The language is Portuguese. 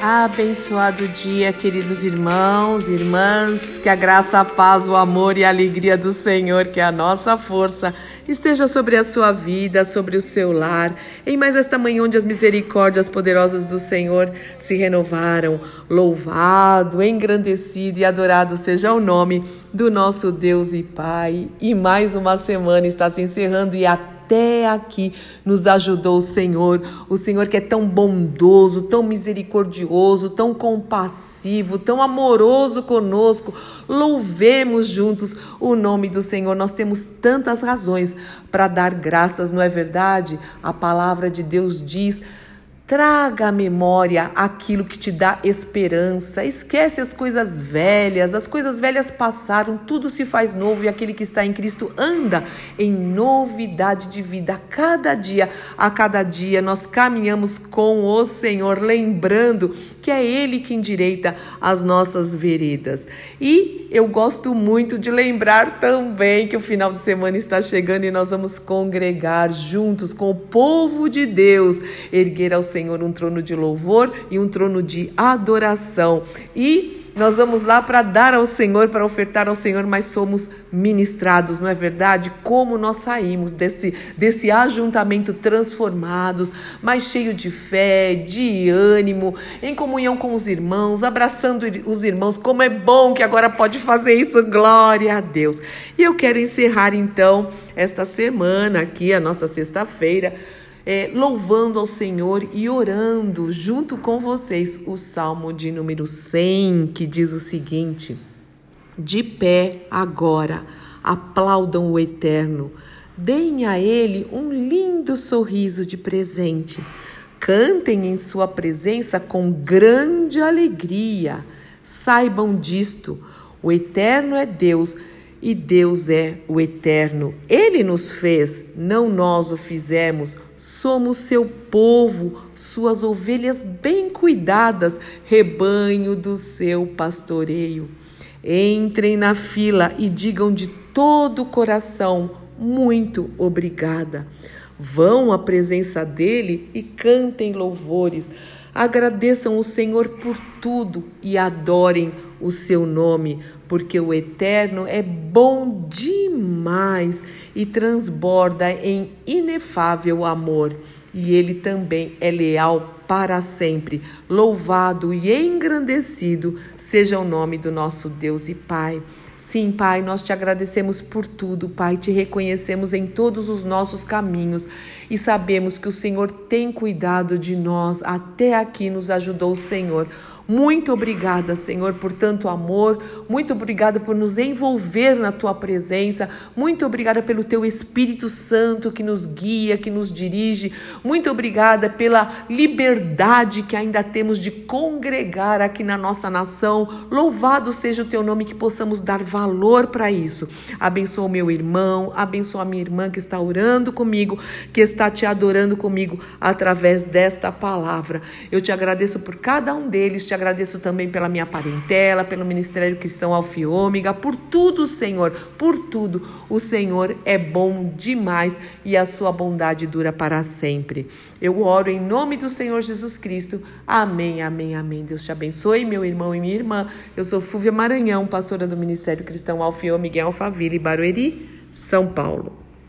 Abençoado dia, queridos irmãos, irmãs, que a graça, a paz, o amor e a alegria do Senhor, que é a nossa força, esteja sobre a sua vida, sobre o seu lar, em mais esta manhã onde as misericórdias poderosas do Senhor se renovaram. Louvado, engrandecido e adorado seja o nome do nosso Deus e Pai. E mais uma semana está se encerrando e até até aqui nos ajudou o Senhor, o Senhor que é tão bondoso, tão misericordioso, tão compassivo, tão amoroso conosco. Louvemos juntos o nome do Senhor. Nós temos tantas razões para dar graças, não é verdade? A palavra de Deus diz Traga à memória aquilo que te dá esperança. Esquece as coisas velhas, as coisas velhas passaram, tudo se faz novo e aquele que está em Cristo anda em novidade de vida. A cada dia, a cada dia, nós caminhamos com o Senhor, lembrando que é Ele quem endireita as nossas veredas. E eu gosto muito de lembrar também que o final de semana está chegando e nós vamos congregar juntos com o povo de Deus, erguer ao Senhor Senhor um trono de louvor e um trono de adoração. E nós vamos lá para dar ao Senhor, para ofertar ao Senhor, mas somos ministrados, não é verdade? Como nós saímos desse, desse ajuntamento transformados, mais cheio de fé, de ânimo, em comunhão com os irmãos, abraçando os irmãos. Como é bom que agora pode fazer isso, glória a Deus. E eu quero encerrar então esta semana aqui, a nossa sexta-feira é, louvando ao Senhor e orando junto com vocês o Salmo de número 100, que diz o seguinte: De pé agora, aplaudam o Eterno, deem a Ele um lindo sorriso de presente, cantem em Sua presença com grande alegria. Saibam disto: o Eterno é Deus e Deus é o eterno. Ele nos fez, não nós o fizemos. Somos seu povo, suas ovelhas bem cuidadas, rebanho do seu pastoreio. Entrem na fila e digam de todo o coração: muito obrigada. Vão à presença dele e cantem louvores. Agradeçam o Senhor por tudo e adorem o seu nome, porque o Eterno é bom demais e transborda em inefável amor, e ele também é leal para sempre. Louvado e engrandecido seja o nome do nosso Deus e Pai. Sim, Pai, nós te agradecemos por tudo, Pai, te reconhecemos em todos os nossos caminhos e sabemos que o Senhor tem cuidado de nós, até aqui nos ajudou o Senhor. Muito obrigada, Senhor, por tanto amor. Muito obrigada por nos envolver na tua presença. Muito obrigada pelo teu Espírito Santo que nos guia, que nos dirige. Muito obrigada pela liberdade que ainda temos de congregar aqui na nossa nação. Louvado seja o teu nome, que possamos dar valor para isso. Abençoa o meu irmão, abençoa a minha irmã que está orando comigo, que está te adorando comigo através desta palavra. Eu te agradeço por cada um deles, te agradeço também pela minha parentela, pelo Ministério Cristão Alfa Ômega, por tudo, Senhor, por tudo. O Senhor é bom demais e a sua bondade dura para sempre. Eu oro em nome do Senhor Jesus Cristo. Amém, amém, amém. Deus te abençoe, meu irmão e minha irmã. Eu sou Fúvia Maranhão, pastora do Ministério Cristão Alfa e Ômega em Alphaville, Barueri, São Paulo.